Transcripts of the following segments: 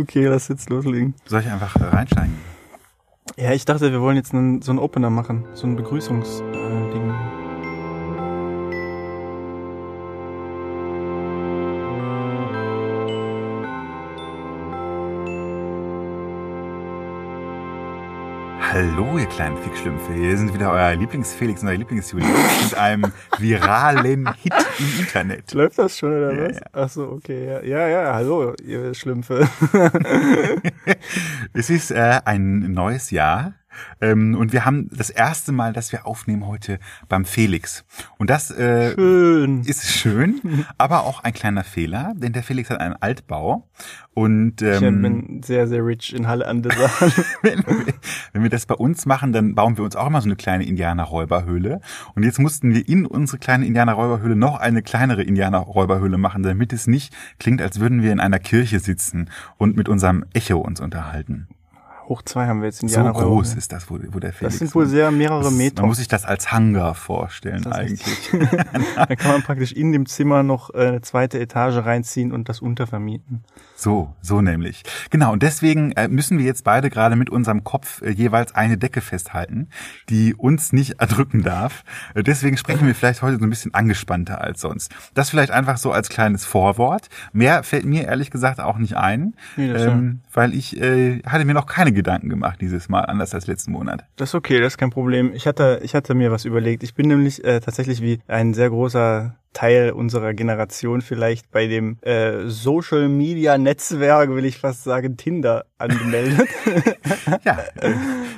Okay, lass jetzt loslegen. Soll ich einfach äh, reinsteigen? Ja, ich dachte, wir wollen jetzt einen, so einen Opener machen, so ein Begrüßungsding. Hallo, ihr kleinen Fickschlümpfe. Hier sind wieder euer Lieblingsfelix und euer Lieblingsjuli mit einem viralen Hit im Internet. Läuft das schon oder Ja, was? ja. Ach so, okay. Ja, ja, ja hallo, ihr Schlümpfe. Es ist äh, ein neues Jahr ähm, und wir haben das erste Mal, dass wir aufnehmen heute beim Felix. Und das äh, Schön. ist schön, aber auch ein kleiner Fehler, denn der Felix hat einen Altbau und Ich ähm, bin sehr, sehr rich in Halle an der wenn, wir- wenn wir das bei uns machen, dann bauen wir uns auch immer so eine kleine Indianerräuberhöhle. Und jetzt mussten wir in unsere kleine Indianerräuberhöhle noch eine kleinere Indianerräuberhöhle machen, damit es nicht klingt, als würden wir in einer Kirche sitzen und mit unserem Echo uns unterhalten. Hoch zwei haben wir jetzt in So groß ist das, wo, wo der Felix Das sind wohl sehr mehrere das, Meter. Man muss sich das als Hangar vorstellen eigentlich. Da kann man praktisch in dem Zimmer noch äh, eine zweite Etage reinziehen und das untervermieten. So, so nämlich. Genau, und deswegen äh, müssen wir jetzt beide gerade mit unserem Kopf äh, jeweils eine Decke festhalten, die uns nicht erdrücken darf. Äh, deswegen sprechen wir vielleicht heute so ein bisschen angespannter als sonst. Das vielleicht einfach so als kleines Vorwort. Mehr fällt mir ehrlich gesagt auch nicht ein, Nee, ähm, weil ich äh, hatte mir noch keine Gedanken gemacht dieses Mal, anders als letzten Monat. Das ist okay, das ist kein Problem. Ich hatte, ich hatte mir was überlegt. Ich bin nämlich äh, tatsächlich wie ein sehr großer Teil unserer Generation vielleicht bei dem äh, Social Media Netzwerk, will ich fast sagen, Tinder angemeldet. Ja, äh,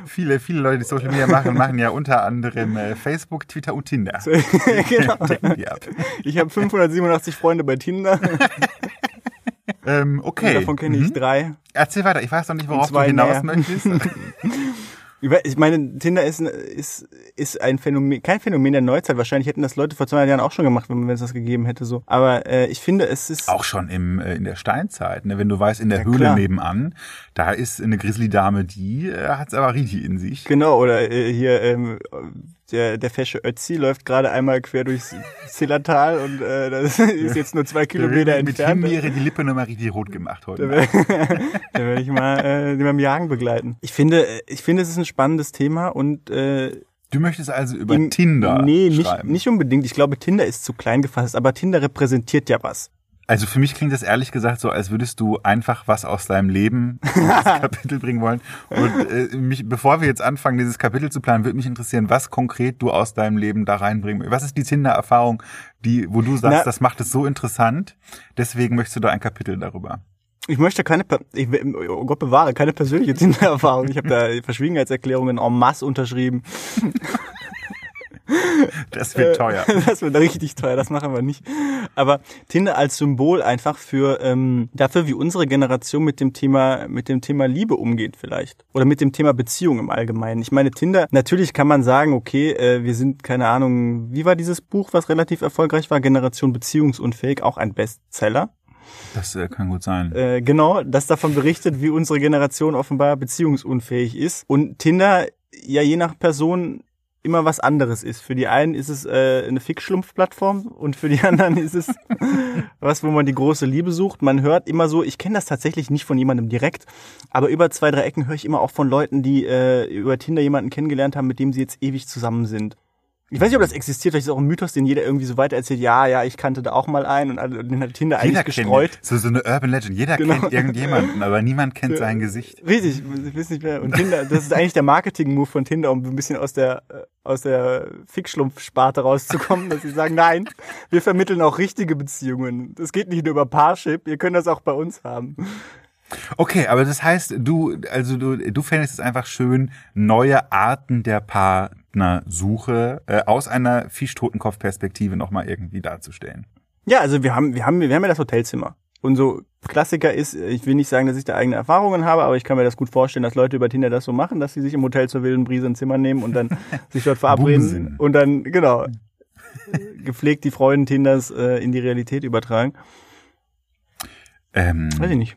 viele, viele Leute, die Social Media machen, machen ja unter anderem äh, Facebook, Twitter und Tinder. genau. Decken die ab. Ich habe 587 Freunde bei Tinder. Ähm, okay. Davon kenne ich Mhm. drei. Erzähl weiter, ich weiß noch nicht, worauf du hinaus mehr. möchtest. Ich meine, Tinder ist, ist, ist ein Phänomen, kein Phänomen der Neuzeit. Wahrscheinlich hätten das Leute vor 200 Jahren auch schon gemacht, wenn wenn es das gegeben hätte. so. Aber äh, ich finde, es ist Auch schon im, äh, in der Steinzeit, ne? wenn du weißt, in der Ja, Höhle klar. nebenan, da ist eine Grizzly-Dame, die äh, aber richtig in sich. Genau, oder äh, hier ähm, der, der fesche Ötzi läuft gerade einmal quer durchs Zillertal und äh, das ist jetzt nur zwei Kilometer mit entfernt. Himbeere die Lippe nochmal richtig rot gemacht heute. Da werde ich mal äh, beim Jagen begleiten. Ich finde, äh, ich finde, es ist ein spannendes Thema und äh, Du möchtest also über im- Tinder Nee, nicht, schreiben. nicht unbedingt. Ich glaube, Tinder ist zu klein gefasst, aber Tinder repräsentiert ja was. Also für mich klingt das ehrlich gesagt so, als würdest du einfach was aus deinem Leben in das Kapitel bringen wollen. Und äh, mich, bevor wir jetzt anfangen, dieses Kapitel zu planen, würde mich interessieren, was konkret du aus deinem Leben da reinbringen willst. Was ist die Tinder-Erfahrung, die, wo du sagst, Na- das macht es so interessant, deswegen möchtest du da ein Kapitel darüber. Ich möchte keine, ich, oh Gott bewahre, keine persönliche Tinder-Erfahrung. Ich habe da Verschwiegenheitserklärungen en masse unterschrieben. Das wird teuer. Das wird richtig teuer, das machen wir nicht. Aber Tinder als Symbol einfach für ähm, dafür, wie unsere Generation mit dem Thema mit dem Thema Liebe umgeht vielleicht oder mit dem Thema Beziehung im Allgemeinen. Ich meine Tinder. Natürlich kann man sagen, okay, äh, wir sind keine Ahnung. Wie war dieses Buch, was relativ erfolgreich war? Generation beziehungsunfähig, auch ein Bestseller. Das äh, kann gut sein. Äh, genau, das davon berichtet, wie unsere Generation offenbar beziehungsunfähig ist. Und Tinder, ja je nach Person immer was anderes ist. Für die einen ist es äh, eine Fickschlumpf-Plattform und für die anderen ist es was, wo man die große Liebe sucht. Man hört immer so, ich kenne das tatsächlich nicht von jemandem direkt, aber über zwei, drei Ecken höre ich immer auch von Leuten, die äh, über Tinder jemanden kennengelernt haben, mit dem sie jetzt ewig zusammen sind. Ich weiß nicht, ob das existiert, vielleicht ist es auch ein Mythos, den jeder irgendwie so weiter erzählt. Ja, ja, ich kannte da auch mal einen und alle- den hat Tinder eigentlich gestreut. kennt so, so eine Urban Legend. Jeder Genau. kennt irgendjemanden, aber niemand kennt sein Gesicht. Richtig, ich weiß nicht mehr. Und Tinder, das ist eigentlich der Marketing-Move von Tinder, um ein bisschen aus der äh, aus der Fickschlumpf-Sparte rauszukommen, dass sie sagen, nein, wir vermitteln auch richtige Beziehungen. Das geht nicht nur über Parship, ihr könnt das auch bei uns haben. Okay, aber das heißt, du, also du, du fändest es einfach schön, neue Arten der Partnersuche äh, aus einer Fischtotenkopf-Perspektive nochmal irgendwie darzustellen. Ja, also wir haben, wir haben, wir haben ja das Hotelzimmer. Und so Klassiker ist, ich will nicht sagen, dass ich da eigene Erfahrungen habe, aber ich kann mir das gut vorstellen, dass Leute über Tinder das so machen, dass sie sich im Hotel zur wilden Brise ein Zimmer nehmen und dann sich dort verabreden und dann, genau, gepflegt die Freuden Tinders äh, in die Realität übertragen. Ähm, Weiß ich nicht.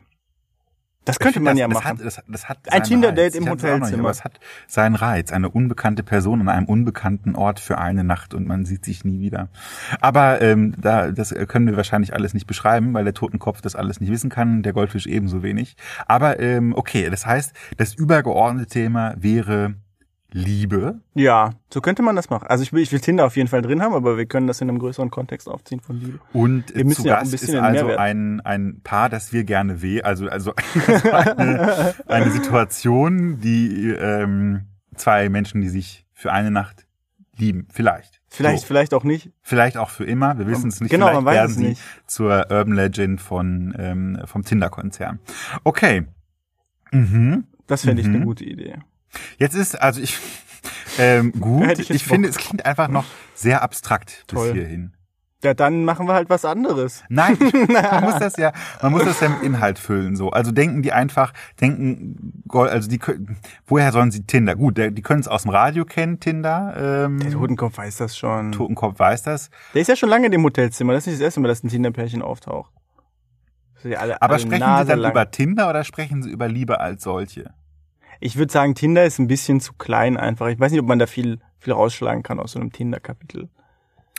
Das könnte man finde, ja das, machen. Das hat, das, das hat Ein Tinder-Date im nicht, Hotelzimmer. Es hat seinen Reiz. Eine unbekannte Person an einem unbekannten Ort für eine Nacht und man sieht sich nie wieder. Aber ähm, da, das können wir wahrscheinlich alles nicht beschreiben, weil der Totenkopf das alles nicht wissen kann, der Goldfisch ebenso wenig. Aber ähm, okay, das heißt, das übergeordnete Thema wäre Liebe. Ja, so könnte man das machen. Also ich will, ich will Tinder auf jeden Fall drin haben, aber wir können das in einem größeren Kontext aufziehen von Liebe. Und Wir müssen zu ja ein Gast bisschen ist also ein, ein Paar, das wir gerne weh, also, also, also eine, eine Situation, die ähm, zwei Menschen, die sich für eine Nacht lieben, vielleicht. Vielleicht, So. vielleicht auch nicht. Vielleicht auch für immer, wir wissen es nicht. Genau, vielleicht man weiß werden es sie nicht. zur Urban Legend von ähm, vom Tinder-Konzern. Okay. Mhm. Das fände ich Mhm. eine gute Idee. Jetzt ist, also ich, ähm, gut, ich, ich finde, es klingt einfach noch sehr abstrakt Toll. bis hierhin. Ja, dann machen wir halt was anderes. Nein, man muss das ja, man muss das ja mit Inhalt füllen, so. Also denken die einfach, denken, also die, können- woher sollen sie Tinder? Gut, die können es aus dem Radio kennen, Tinder, ähm, Der Totenkopf weiß das schon. Totenkopf weiß das. Der ist ja schon lange in dem Hotelzimmer. Das ist nicht das erste Mal, dass ein Tinder-Pärchen auftaucht. Alle, Aber alle sprechen sie dann lang. über Tinder oder sprechen sie über Liebe als solche? Ich würde sagen, Tinder ist ein bisschen zu klein einfach. Ich weiß nicht, ob man da viel, viel rausschlagen kann aus so einem Tinder-Kapitel.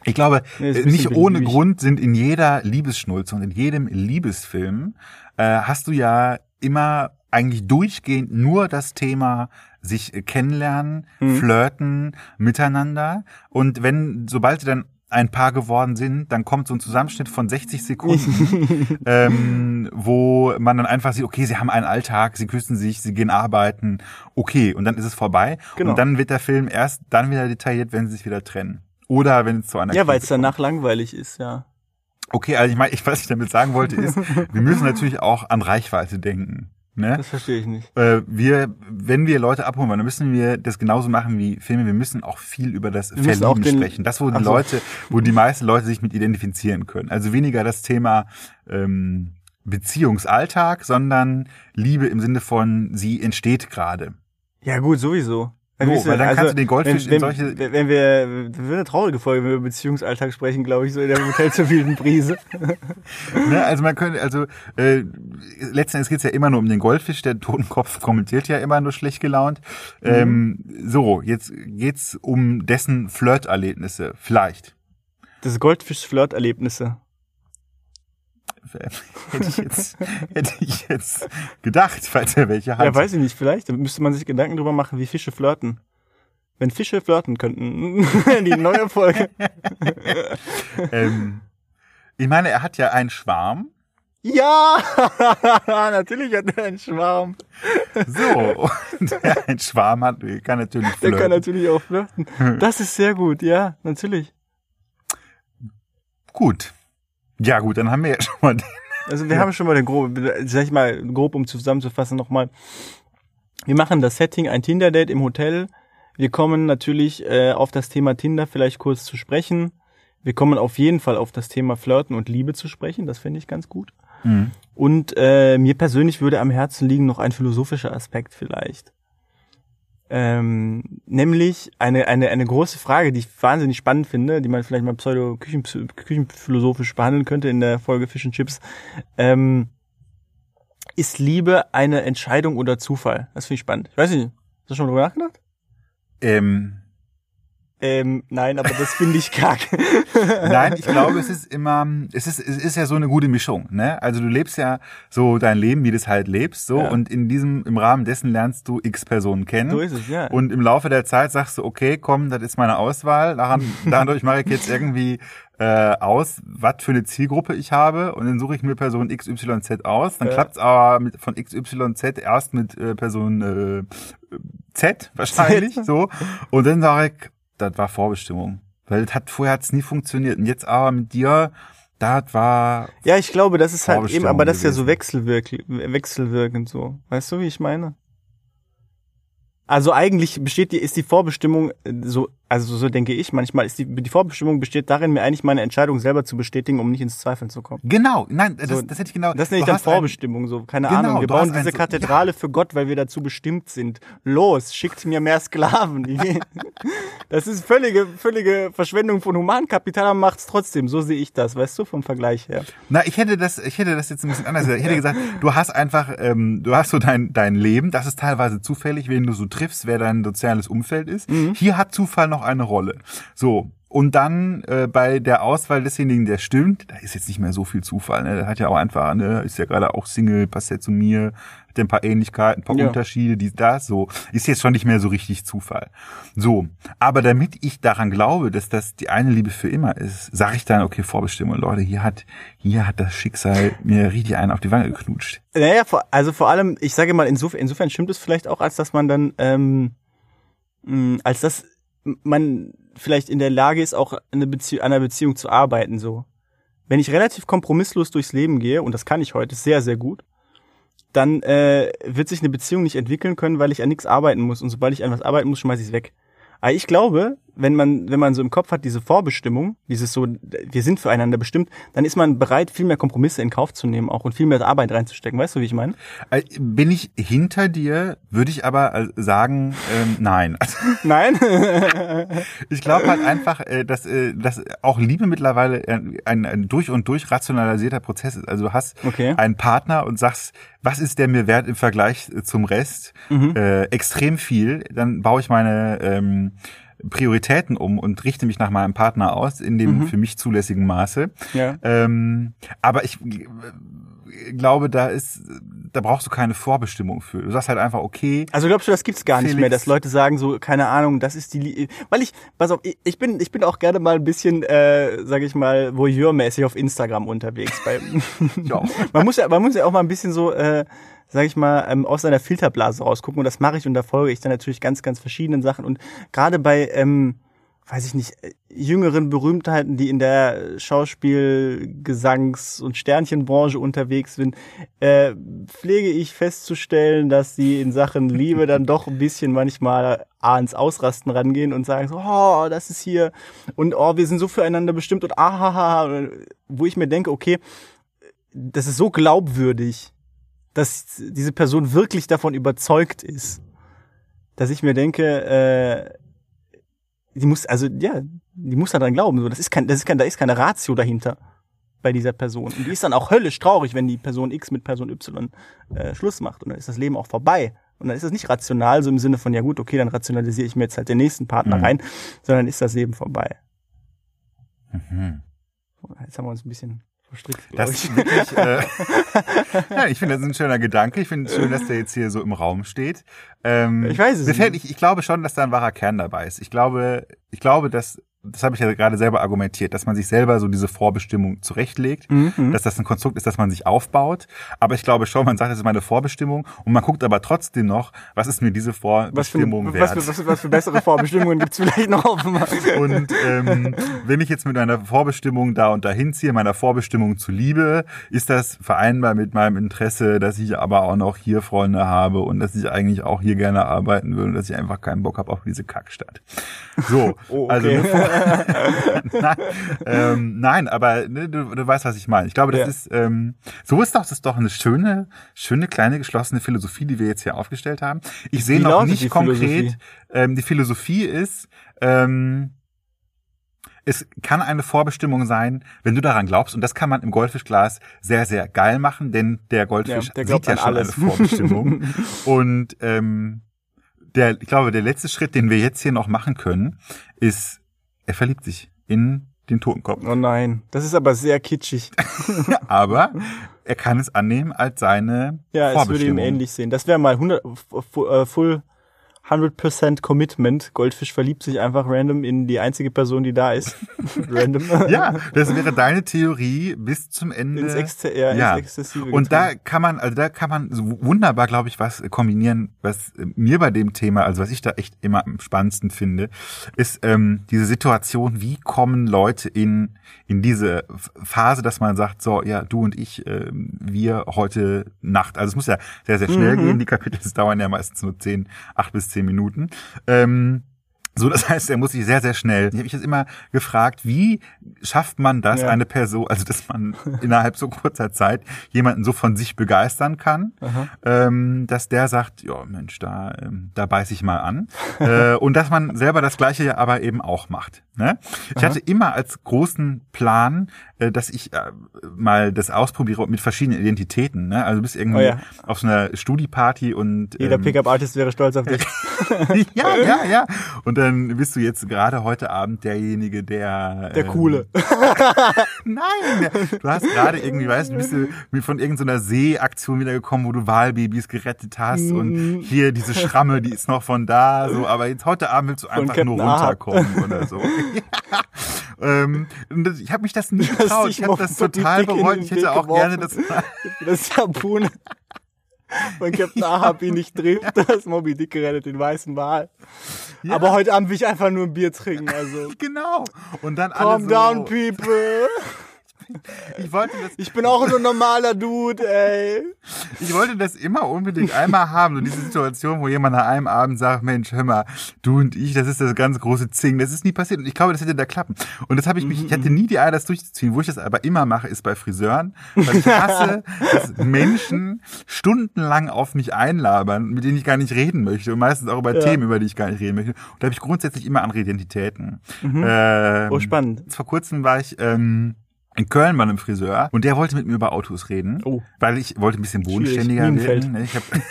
Ich glaube, Nee, äh, nicht ohne beliebig. Grund sind in jeder Liebesschnulze und in jedem Liebesfilm äh, hast du ja immer eigentlich durchgehend nur das Thema sich äh, kennenlernen, Mhm. flirten, miteinander. Und wenn, sobald sie dann ein Paar geworden sind, dann kommt so ein Zusammenschnitt von 60 Sekunden, ähm, wo man dann einfach sieht, okay, sie haben einen Alltag, sie küssen sich, sie gehen arbeiten, okay, und dann ist es vorbei. Genau. Und dann wird der Film erst dann wieder detailliert, wenn sie sich wieder trennen. Oder wenn es zu einer Ja, weil es danach langweilig ist, ja. Okay, also ich meine, ich, was ich damit sagen wollte, ist, wir müssen natürlich auch an Reichweite denken. Ne? Das verstehe ich nicht. Äh, wir, wenn wir Leute abholen wollen, dann müssen wir das genauso machen wie Filme. Wir müssen auch viel über das Wir Verlieben sprechen. Das, wo die so. Leute, wo die meisten Leute sich mit identifizieren können. Also weniger das Thema ähm, Beziehungsalltag, sondern Liebe im Sinne von sie entsteht gerade. Ja, gut, sowieso. So, wir weil dann kannst du den Goldfisch wenn, in solche- Wenn, wenn wir, das wird eine traurige Folge, wenn wir über Beziehungsalltag sprechen, glaube ich, so in der Hotel zur wilden Brise. Ne? Also man könnte, also äh, letzten Endes geht's ja immer nur um den Goldfisch, der Totenkopf kommentiert ja immer nur schlecht gelaunt. Ähm, so, jetzt geht's um dessen Flirterlebnisse, vielleicht. Das Goldfisch-Flirt-Erlebnisse. hätte ich jetzt, hätte ich jetzt gedacht, falls er welche hat. Ja, weiß ich nicht, vielleicht. Da müsste man sich Gedanken drüber machen, wie Fische flirten. Wenn Fische flirten könnten. Die neue Folge. ähm, ich meine, er hat ja einen Schwarm. Ja! Natürlich hat er einen Schwarm. So, und der einen Schwarm hat, kann natürlich Der flirten. kann natürlich auch flirten. Das ist sehr gut, ja, natürlich. Gut. Ja gut, dann haben wir ja schon mal den Also wir haben schon mal den grob, sag ich mal, grob um zusammenzufassen nochmal. Wir machen das Setting, ein Tinder-Date im Hotel. Wir kommen natürlich äh, auf das Thema Tinder vielleicht kurz zu sprechen. Wir kommen auf jeden Fall auf das Thema Flirten und Liebe zu sprechen. Das finde ich ganz gut. Mhm. Und äh, mir persönlich würde am Herzen liegen noch ein philosophischer Aspekt vielleicht. Ähm, nämlich eine, eine, eine große Frage, die ich wahnsinnig spannend finde, die man vielleicht mal pseudo-küchenphilosophisch behandeln könnte in der Folge Fish and Chips. Ähm, ist Liebe eine Entscheidung oder Zufall? Das finde ich spannend. Ich weiß nicht, hast du schon mal drüber nachgedacht? ähm, Ähm, nein, aber das finde ich kacke. Nein, ich glaube, es ist immer, es ist, es ist ja so eine gute Mischung, ne? Also du lebst ja so dein Leben, wie du es halt lebst, so, Ja. und in diesem, im Rahmen dessen lernst du x Personen kennen. So ist es, ja. Und im Laufe der Zeit sagst du, okay, komm, das ist meine Auswahl. Daran, dadurch mache ich jetzt irgendwie äh, aus, was für eine Zielgruppe ich habe. Und dann suche ich mir Person XYZ aus. Dann Ja. klappt's aber mit, von XYZ erst mit äh, Person äh, Z wahrscheinlich. So. Und dann sage ich, das war Vorbestimmung. Weil das hat, vorher hat's nie funktioniert. Und jetzt aber mit dir, das war Ja, ich glaube, das ist halt eben, aber das ist ja so gewesen. wechselwirk wechselwirkend so. Weißt du, wie ich meine? Also eigentlich besteht die, ist die Vorbestimmung äh, so Also so denke ich. Manchmal ist die, die Vorbestimmung besteht darin, mir eigentlich meine Entscheidung selber zu bestätigen, um nicht ins Zweifeln zu kommen. Genau, nein, das, So, das hätte ich genau. Das nenne ich dann hast ein- Vorbestimmung, so, keine Genau, Ahnung. Wir bauen diese so- Kathedrale für Gott, weil wir dazu bestimmt sind. Los, schickt mir mehr Sklaven. das ist völlige, völlige Verschwendung von Humankapital, aber macht's trotzdem. So sehe ich das, weißt du, vom Vergleich her. Na, ich hätte das, ich hätte das jetzt ein bisschen anders gesagt. Ich hätte gesagt, du hast einfach, ähm, du hast so dein, dein Leben, das ist teilweise zufällig, wen du so triffst, wer dein soziales Umfeld ist. Mhm. Hier hat Zufall noch eine Rolle. So. Und dann äh, bei der Auswahl desjenigen, der stimmt, da ist jetzt nicht mehr so viel Zufall. Ne? Der hat ja auch einfach, ne, ist ja gerade auch Single, passt ja zu mir, hat ja ein paar Ähnlichkeiten, ein paar Ja. Unterschiede, die das, so, ist jetzt schon nicht mehr so richtig Zufall. So, aber damit ich daran glaube, dass das die eine Liebe für immer ist, sage ich dann, okay, Vorbestimmung, Leute, hier hat, hier hat das Schicksal mir richtig einen auf die Wange geknutscht. Naja, also vor allem, ich sage mal, insofern, insofern stimmt es vielleicht auch, als dass man dann, ähm, mh, als dass man vielleicht in der Lage ist, auch eine Bezie einer Beziehung zu arbeiten, so. Wenn ich relativ kompromisslos durchs Leben gehe, und das kann ich heute sehr, sehr gut, dann äh, wird sich eine Beziehung nicht entwickeln können, weil ich an nichts arbeiten muss. Und sobald ich an was arbeiten muss, schmeiße ich es weg. Aber ich glaube, wenn man, wenn man so im Kopf hat, diese Vorbestimmung, dieses so, wir sind füreinander bestimmt, dann ist man bereit, viel mehr Kompromisse in Kauf zu nehmen auch und viel mehr Arbeit reinzustecken. Weißt du, wie ich meine? Äh, Bin ich hinter dir, würde ich aber äh, sagen, ähm, nein. Nein? ich glaube halt einfach, äh, dass, dass auch Liebe mittlerweile ein, ein durch und durch rationalisierter Prozess ist. Also du hast Okay. einen Partner und sagst, was ist der mir wert im Vergleich zum Rest? Mhm. Äh, extrem viel. Dann baue ich meine ähm, Prioritäten um und richte mich nach meinem Partner aus in dem Mhm. für mich zulässigen Maße. ja. Ähm, aber ich äh, glaube, da ist, da brauchst du keine Vorbestimmung für. Du sagst halt einfach, okay, Also glaubst du, das gibt's gar nicht Felix. mehr, dass Leute sagen so, keine Ahnung, das ist die, Lie weil ich, pass auf, ich- bin, ich bin auch gerne mal ein bisschen, äh, sag ich mal, voyeurmäßig auf Instagram unterwegs. Bei, Ja. man muss ja, man muss ja auch mal ein bisschen so, äh, sag ich mal, ähm, aus seiner Filterblase rausgucken. Und das mache ich und da folge ich dann natürlich ganz, ganz verschiedenen Sachen. Und gerade bei, ähm, weiß ich nicht, jüngeren Berühmtheiten, die in der Schauspiel-, Gesangs- und Sternchenbranche unterwegs sind, äh, pflege ich festzustellen, dass sie in Sachen Liebe dann doch ein bisschen manchmal ans Ausrasten rangehen und sagen so, oh, das ist hier. Und oh, wir sind so füreinander bestimmt. Und ahaha, wo ich mir denke, okay, das ist so glaubwürdig, dass diese Person wirklich davon überzeugt ist, dass ich mir denke, äh, die muss, also ja, die muss daran glauben. So, das ist kein, das ist kein, da ist keine Ratio dahinter bei dieser Person. Und die ist dann auch höllisch traurig, wenn die Person X mit Person Y äh, Schluss macht. Und dann ist das Leben auch vorbei. Und dann ist das nicht rational, so im Sinne von, ja gut, okay, dann rationalisiere ich mir jetzt halt den nächsten Partner Mhm. rein, sondern ist das Leben vorbei. Mhm. Jetzt haben wir uns ein bisschen verstrickt, glaube ich. ist wirklich, äh, ja, ich finde, das ist ein schöner Gedanke. Ich finde es schön, dass der jetzt hier so im Raum steht. Ähm, Ich weiß es nicht. ich, ich glaube schon, dass da ein wahrer Kern dabei ist. Ich glaube, ich glaube, dass, das habe ich ja gerade selber argumentiert, dass man sich selber so diese Vorbestimmung zurechtlegt, Mhm. dass das ein Konstrukt ist, das man sich aufbaut. Aber ich glaube schon, man sagt, das ist meine Vorbestimmung und man guckt aber trotzdem noch, was ist mir diese Was für, Vorbestimmung was, wert. für, was, für, was für bessere Vorbestimmungen gibt's vielleicht noch auf dem Markt? Und ähm, wenn ich jetzt mit einer Vorbestimmung da und dahin ziehe, meiner Vorbestimmung zu Liebe, ist das vereinbar mit meinem Interesse, dass ich aber auch noch hier Freunde habe und dass ich eigentlich auch hier gerne arbeiten würde und dass ich einfach keinen Bock habe auf diese Kackstadt. So, Oh, okay. also eine Vor- nein, ähm, nein, aber ne, du, du weißt, was ich meine. Ich glaube, das Ja. ist ähm, so ist doch das ist doch eine schöne, schöne kleine geschlossene Philosophie, die wir jetzt hier aufgestellt haben. Ich sehe noch nicht konkret. Philosophie? Ähm, die Philosophie ist ähm, es kann eine Vorbestimmung sein, wenn du daran glaubst, und das kann man im Goldfischglas sehr, sehr geil machen, denn der Goldfisch Ja, der sieht ja schon alles. eine Vorbestimmung. und ähm, der, ich glaube, der letzte Schritt, den wir jetzt hier noch machen können, ist, er verliebt sich in den Totenkopf. Oh nein, das ist aber sehr kitschig. Aber er kann es annehmen als seine Ja, es würde ihm ähnlich sehen. Das wäre mal 100, fu- äh, full 100% Commitment. Goldfisch verliebt sich einfach random in die einzige Person, die da ist. random. Ja, das wäre deine Theorie bis zum Ende. Ins, Exze ja, Ja. ins Exzessive. Und da kann man, also da kann man wunderbar, glaube ich, was kombinieren, was mir bei dem Thema, also was ich da echt immer am spannendsten finde, ist ähm, diese Situation, wie kommen Leute in, in diese Phase, dass man sagt, so, ja, du und ich, ähm, wir heute Nacht. Also es muss ja sehr, sehr schnell Mhm. gehen. Die Kapitel dauern ja meistens nur zehn, acht bis zehn Minuten. Ähm, So, das heißt, er muss sich sehr, sehr schnell. Ich habe mich jetzt immer gefragt, wie schafft man das, Ja. eine Person, also dass man innerhalb so kurzer Zeit jemanden so von sich begeistern kann, ähm, dass der sagt, ja Mensch, da, ähm, da beiß ich mal an. äh, und dass man selber das Gleiche aber eben auch macht. Ne? Ich hatte immer als großen Plan, äh, dass ich äh, mal das ausprobiere mit verschiedenen Identitäten. Ne? Also du bist irgendwie Oh ja. auf so einer Studieparty und Jeder ähm, Pickup-Artist wäre stolz auf dich. ja, ja, ja. Und dann bist du jetzt gerade heute Abend derjenige, der. Der ähm, Coole. Nein, du hast gerade irgendwie, weißt du, bist du von irgendeiner Seeaktion wiedergekommen, wo du Wahlbabys gerettet hast Mhm. und hier diese Schramme, die ist noch von da, so, aber jetzt heute Abend willst du einfach nur Ahab. runterkommen oder so. ja. ähm, ich habe mich das nie getraut. Ich habe das total bereut. Ich hätte auch gerne das. Das Harpune von Captain Ahab ihn nicht trifft, das Moby Dick gerettet, den weißen Wal. Aber heute Abend will ich einfach nur ein Bier trinken, also. Genau. Und dann alle Calm so, down, people. Ich wollte das Ich bin auch so ein normaler Dude, ey. Ich wollte das immer unbedingt einmal haben. So diese Situation, wo jemand nach einem Abend sagt, Mensch, hör mal, du und ich, das ist das ganz große Zing. Das ist nie passiert. Und ich glaube, das hätte da klappen. Und das habe ich mich, ich hatte nie die Eier, das durchzuziehen. Wo ich das aber immer mache, ist bei Friseuren. Weil ich hasse, dass Menschen stundenlang auf mich einlabern, mit denen ich gar nicht reden möchte. Und meistens auch über Ja. Themen, über die ich gar nicht reden möchte. Und da habe ich grundsätzlich immer andere Identitäten. Ähm, Oh, spannend. Vor kurzem war ich ähm, in Köln bei einem Friseur und der wollte mit mir über Autos reden, Oh. weil ich wollte ein bisschen bodenständiger werden. Ich habe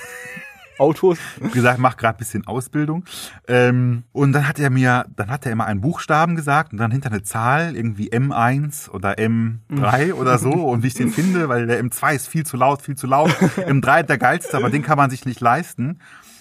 Autos. gesagt, mach gerade ein bisschen Ausbildung. Ähm, und dann hat er mir, dann hat er immer einen Buchstaben gesagt und dann hinter eine Zahl, irgendwie M1 oder M3 oder so und wie ich den finde, weil der M2 ist viel zu laut, viel zu laut. M3 ist der geilste, aber den kann man sich nicht leisten.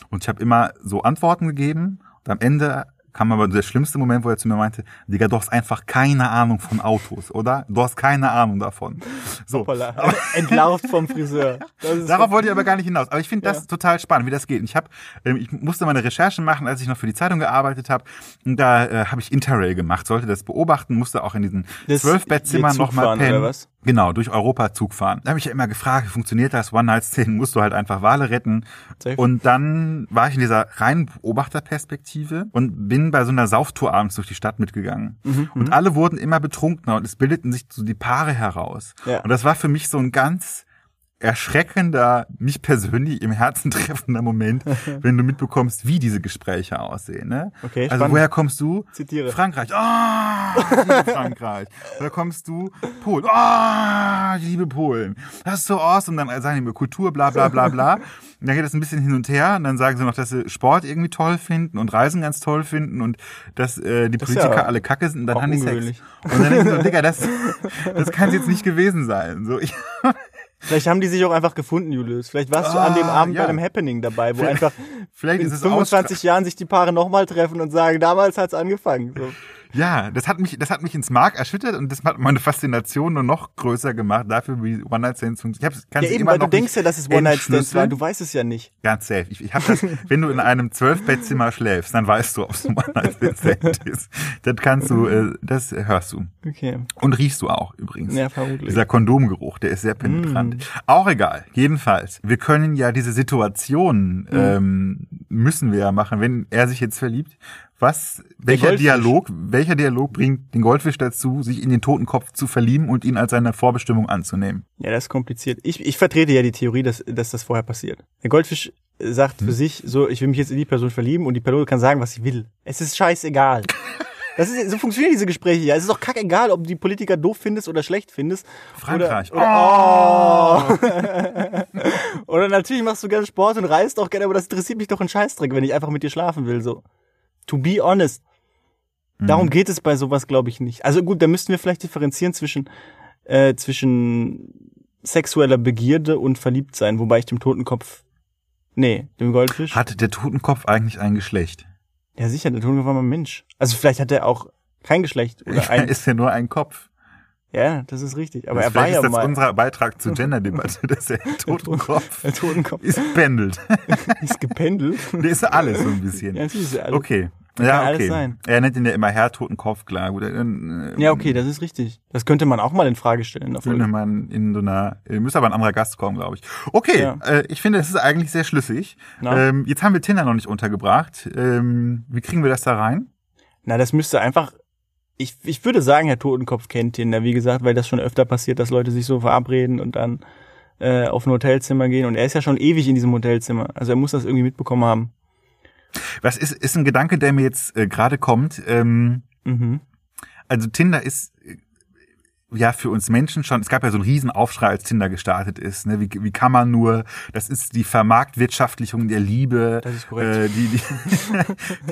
Und ich habe immer so Antworten gegeben und am Ende kam aber der schlimmste Moment, wo er zu mir meinte, Digga, du hast einfach keine Ahnung von Autos, oder? Du hast keine Ahnung davon. So. Hoppala. Entlarvt vom Friseur. Darauf wollte ich aber gar nicht hinaus. Aber ich finde das Ja. total spannend, wie das geht. Und ich habe, ähm, ich musste meine Recherchen machen, als ich noch für die Zeitung gearbeitet habe. Und da äh, habe ich Interrail gemacht, sollte das beobachten, musste auch in diesen ihr Zug nochmal pennen. oder was? Genau, durch Europa Zug fahren. Da habe ich ja immer gefragt, wie funktioniert das? One-Night-Stand, musst du halt einfach Wale retten. Und dann war ich in dieser reinen Beobachterperspektive und bin bei so einer Sauftour abends durch die Stadt mitgegangen. Mhm, und alle wurden immer betrunkener und es bildeten sich so die Paare heraus. Ja. Und das war für mich so ein ganz erschreckender, mich persönlich im Herzen treffender Moment, wenn du mitbekommst, wie diese Gespräche aussehen. Ne? Okay, also spannend. woher kommst du? Zitiere. Frankreich. Ah, ich liebe Frankreich. Woher kommst du? Polen. Ah, ich liebe Polen. Das ist so awesome. Dann sagen die mir Kultur, bla bla bla bla. Und dann geht es ein bisschen hin und her und dann sagen sie noch, dass sie Sport irgendwie toll finden und Reisen ganz toll finden und dass äh, die Das Politiker ja alle kacke sind und dann haben die Sex. Und dann denke ich so, Digga, das, das kann jetzt nicht gewesen sein. So, ich, Vielleicht haben die sich auch einfach gefunden, Julius. Vielleicht warst du an dem Ah, Abend ja. bei einem Happening dabei, wo Vielleicht- einfach vielleicht in ist es 25 Jahren sich die Paare nochmal treffen und sagen, damals hat's angefangen. So. Ja, das hat mich, das hat mich ins Mark erschüttert und das hat meine Faszination nur noch größer gemacht dafür, wie One Night Stands funktionieren. Ich hab's- Ja, eben, immer weil du denkst ja, dass es One-Night-Stands war. entschlüsseln. Du weißt es ja nicht. Ganz safe. Ich, ich hab das, wenn du in einem Zwölfbettzimmer schläfst, dann weißt du, ob es ein One Night Stand ist. Das kannst du, äh, das hörst du. Okay. Und riechst du auch übrigens. Ja, vermutlich. Dieser Kondomgeruch, der ist sehr penetrant. Mm. Auch egal. Jedenfalls. Wir können ja diese Situation, Mm. ähm, müssen wir ja machen, wenn er sich jetzt verliebt. Was, welcher. Dialog, welcher Dialog bringt den Goldfisch dazu, sich in den toten Kopf zu verlieben und ihn als seine Vorbestimmung anzunehmen? Ja, das ist kompliziert. Ich, ich vertrete ja die Theorie, dass, dass das vorher passiert. Der Goldfisch sagt Hm. für sich, so, ich will mich jetzt in die Person verlieben und die Person kann sagen, was sie will. Es ist scheißegal. Das ist, so funktionieren diese Gespräche ja. Es ist doch kackegal, ob du die Politiker doof findest oder schlecht findest. Frankreich. Oder, oder, oh. oder natürlich machst du gerne Sport und reist auch gerne, aber das interessiert mich doch ein Scheißdreck, wenn ich einfach mit dir schlafen will, so. To be honest. Mhm. Darum geht es bei sowas, glaube ich, nicht. Also gut, da müssten wir vielleicht differenzieren zwischen, äh, zwischen sexueller Begierde und Verliebtsein, wobei ich dem Totenkopf, nee, dem Goldfisch. Hat der Totenkopf eigentlich ein Geschlecht? ja, sicher, der Totenkopf war mal ein Mensch. Also vielleicht hat er auch kein Geschlecht oder ein, ist ja nur ein Kopf. Ja, das ist richtig. Aber Das- er war vielleicht ja ist das mal unser Beitrag zur Gender-Debatte, dass der Totenkopf der Totenkopf ist pendelt. ist gependelt. Der ist alles so ein bisschen. ja, natürlich ist er alles. Okay. kann Ja, okay. sein. Er nennt ihn ja immer Herr Totenkopf, klar. Gut, äh, Ja, okay, das ist richtig. Das könnte man auch mal in Frage stellen. Könnte man in so einer, äh, müsste aber ein anderer Gast kommen, glaube ich. Okay, Ja. äh, ich finde, das ist eigentlich sehr schlüssig. Ähm, jetzt haben wir Tinder noch nicht untergebracht. Ähm, wie kriegen wir das da rein? Na, das müsste einfach. Ich, ich würde sagen, Herr Totenkopf kennt Tinder, wie gesagt, weil das schon öfter passiert, dass Leute sich so verabreden und dann äh, auf ein Hotelzimmer gehen. Und er ist ja schon ewig in diesem Hotelzimmer. Also er muss das irgendwie mitbekommen haben. Was ist, ist ein Gedanke, der mir jetzt äh, gerade kommt. Ähm, Mhm. also Tinder ist ja für uns Menschen schon, es gab ja so einen riesen Aufschrei, als Tinder gestartet ist. Ne? Wie, wie kann man nur, das ist die Vermarktwirtschaftlichung der Liebe. Das ist korrekt. Äh, die, die,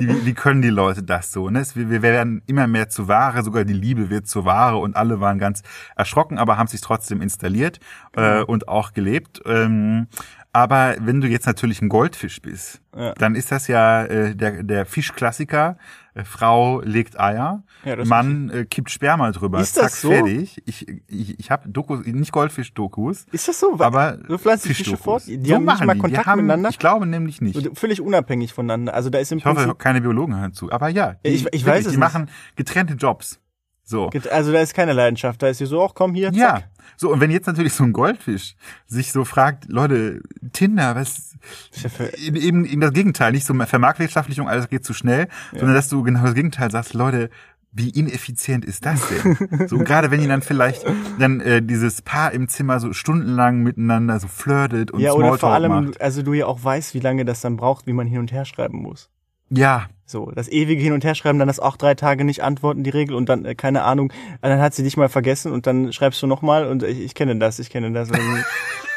die, wie können die Leute das so? Ne? Es- Wir, wir werden immer mehr zu Ware, sogar die Liebe wird zur Ware und alle waren ganz erschrocken, aber haben sich trotzdem installiert äh, Genau. und auch gelebt. Ähm, aber wenn du jetzt natürlich ein Goldfisch bist, Ja. dann ist das ja äh, der, der Fischklassiker. Äh, Frau legt Eier, Ja, Mann äh, kippt Sperma drüber. Ist das Zack, so? fertig. Ich, ich, ich habe Dokus, nicht Goldfisch-Dokus, Ist das so? aber so pflanzen die Fische fort? Die so haben nicht machen mal die. Kontakt die haben, miteinander? Ich glaube nämlich nicht. Völlig unabhängig voneinander. Also da ist im Ich hoffe, Prinzip, keine Biologen hören zu. Aber ja, die, Ich- ich weiß wirklich, es die nicht. machen getrennte Jobs. So. also da ist keine Leidenschaft. Da ist hier so, auch komm hier, Ja. zack. So, und wenn jetzt natürlich so ein Goldfisch sich so fragt, Leute, Tinder, was, ja eben, eben das Gegenteil, nicht so Vermarktwirtschaftlichung, alles geht zu schnell, sondern dass du genau das Gegenteil sagst, Leute, wie ineffizient ist das denn? so gerade wenn ihr dann vielleicht dann äh, dieses Paar im Zimmer so stundenlang miteinander so flirtet und Ja, oder Smalltalk vor allem, macht. also du ja auch weißt, wie lange das dann braucht, wie man hin und her schreiben muss. Ja, So, das ewige Hin- und Herschreiben, dann das auch drei Tage nicht antworten, die Regel, und dann, äh, keine Ahnung, äh, dann hat sie dich mal vergessen und dann schreibst du nochmal und ich, ich kenne das, ich kenne das. Und dann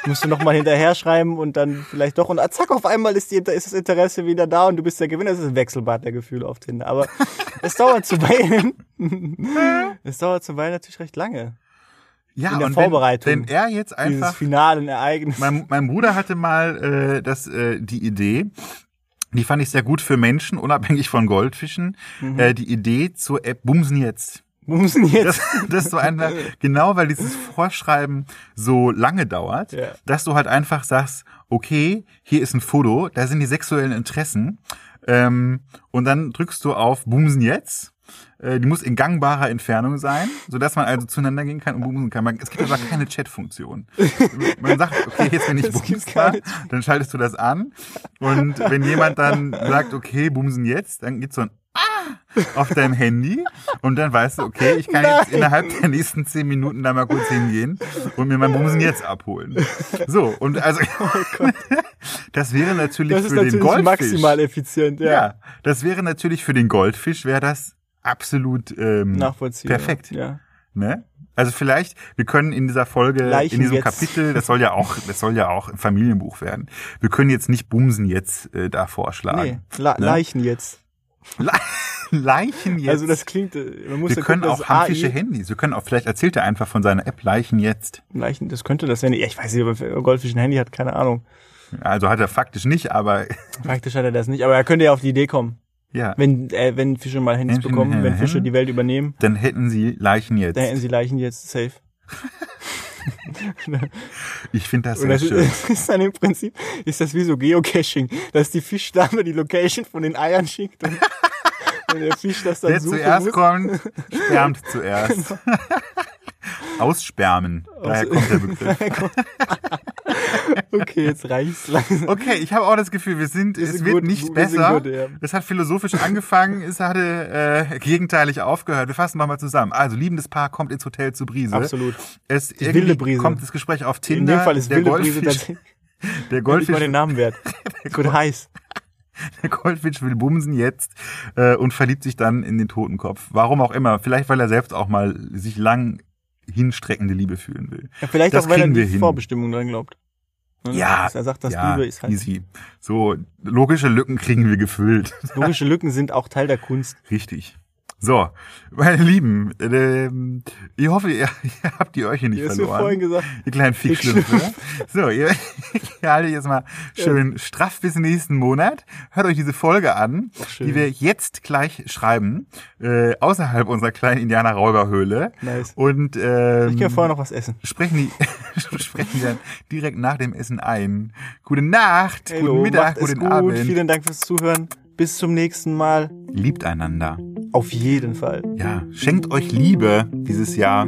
musst du nochmal hinterher schreiben und dann vielleicht doch und ah, zack, auf einmal ist, die, ist das Interesse wieder da und du bist der Gewinner. Das ist ein Wechselbad der Gefühle auf Tinder. Aber es dauert zuweilen, es dauert zuweilen natürlich recht lange. ja, In der und Vorbereitung. Wenn, wenn er jetzt Dieses einfach finalen Ereignis. Mein, mein Bruder hatte mal äh, das, äh, die Idee, die fand ich sehr gut für Menschen, unabhängig von Goldfischen, Mhm. äh, die Idee zur App Bumsen jetzt. Bumsen jetzt. Das, das ist so einfach, genau weil dieses Vorschreiben so lange dauert, Ja. dass du halt einfach sagst, okay, hier ist ein Foto, da sind die sexuellen Interessen, ähm, und dann drückst du auf Bumsen jetzt. Äh, Die muss in gangbarer Entfernung sein, sodass man also zueinander gehen kann und bumsen kann. Man- Es gibt aber keine Chat-Funktion. Man sagt, okay, jetzt bin ich bumsbar, dann schaltest du das an. Und wenn jemand dann sagt, okay, bumsen jetzt, dann geht so ein Ah auf deinem Handy und dann weißt du, okay, ich kann jetzt Nein. innerhalb der nächsten zehn Minuten da mal kurz hingehen und mir mein Bumsen jetzt abholen. So, und also das wäre natürlich Oh Das für natürlich den Goldfisch. maximal effizient, ja. Ja, das wäre natürlich für den Goldfisch wäre das absolut ähm, Nachvollziehbar. perfekt. Ja. Ne? Also vielleicht, wir können in dieser Folge, Leichen in diesem jetzt. Kapitel, das soll ja auch, das soll ja auch ein Familienbuch werden. Wir können jetzt nicht Bumsen jetzt äh, da Nee, vorschlagen. La Ne? Leichen jetzt. Le Leichen jetzt. Also das klingt, äh, man muss wir ja können gucken, auch handfische Handys. Wir können auch, vielleicht erzählt er einfach von seiner App Leichen jetzt. Leichen, das könnte das ja nicht. Ich weiß nicht, ob er Goldfisch ein Handy hat, keine Ahnung. Also hat er faktisch nicht, aber Praktisch hat er das nicht, aber er könnte ja auf die Idee kommen. Ja, Wenn, äh, wenn Fische mal Handys Menschen, bekommen, wenn äh, Fische die Welt übernehmen, dann hätten sie Leichen jetzt. dann hätten sie Leichen jetzt safe. Ich finde das sehr das schön. ist, ist dann im Prinzip, ist das wie so Geocaching, dass die Fischdame die Location von den Eiern schickt und, und der Fisch das dann Wer zuerst muss. kommt, spermt zuerst. Ausspermen. Daher kommt der Begriff. okay, jetzt reicht's langsam. Okay, ich habe auch das Gefühl, wir sind, Wir es wird gut, nicht wir besser. gut, ja. Es hat philosophisch angefangen, es hatte äh, gegenteilig aufgehört. Wir fassen nochmal zusammen. Also, liebendes Paar kommt ins Hotel zu Brise. Absolut. Es wilde irgendwie Brise. kommt das Gespräch auf In Tinder. dem Fall ist der wilde Brise Goldfisch, tatsächlich der nicht mal Goldfisch, den Namen wert. Wird heiß. der Goldfisch will bumsen jetzt äh, und verliebt sich dann in den Totenkopf. Warum auch immer. Vielleicht, weil er selbst auch mal sich lang hinstreckende Liebe fühlen will. Ja, vielleicht Das auch, weil er die hin. Vorbestimmung dran glaubt. Ne? Ja, er sagt, dass ja, Liebe ist halt. easy. So, logische Lücken kriegen wir gefüllt. Logische Lücken sind auch Teil der Kunst. Richtig. So, meine Lieben, ähm, ich hoffe, ihr, ihr habt die Öhrchen nicht Wie hast du vorhin verloren. gesagt? Die kleinen Fickschlümpfe. So, ihr, ihr haltet jetzt mal schön straff bis nächsten Monat. Hört euch diese Folge an, schön. die wir jetzt gleich schreiben, äh, außerhalb unserer kleinen Indianer-Räuberhöhle. Nice. Und ähm, Ich kann vorher noch was essen. sprechen die sprechen dann direkt nach dem Essen ein. Gute Nacht, Hallo, guten Mittag, guten gut. Abend. Vielen Dank fürs Zuhören. Bis zum nächsten Mal. Liebt einander. Auf jeden Fall. Ja, schenkt euch Liebe dieses Jahr.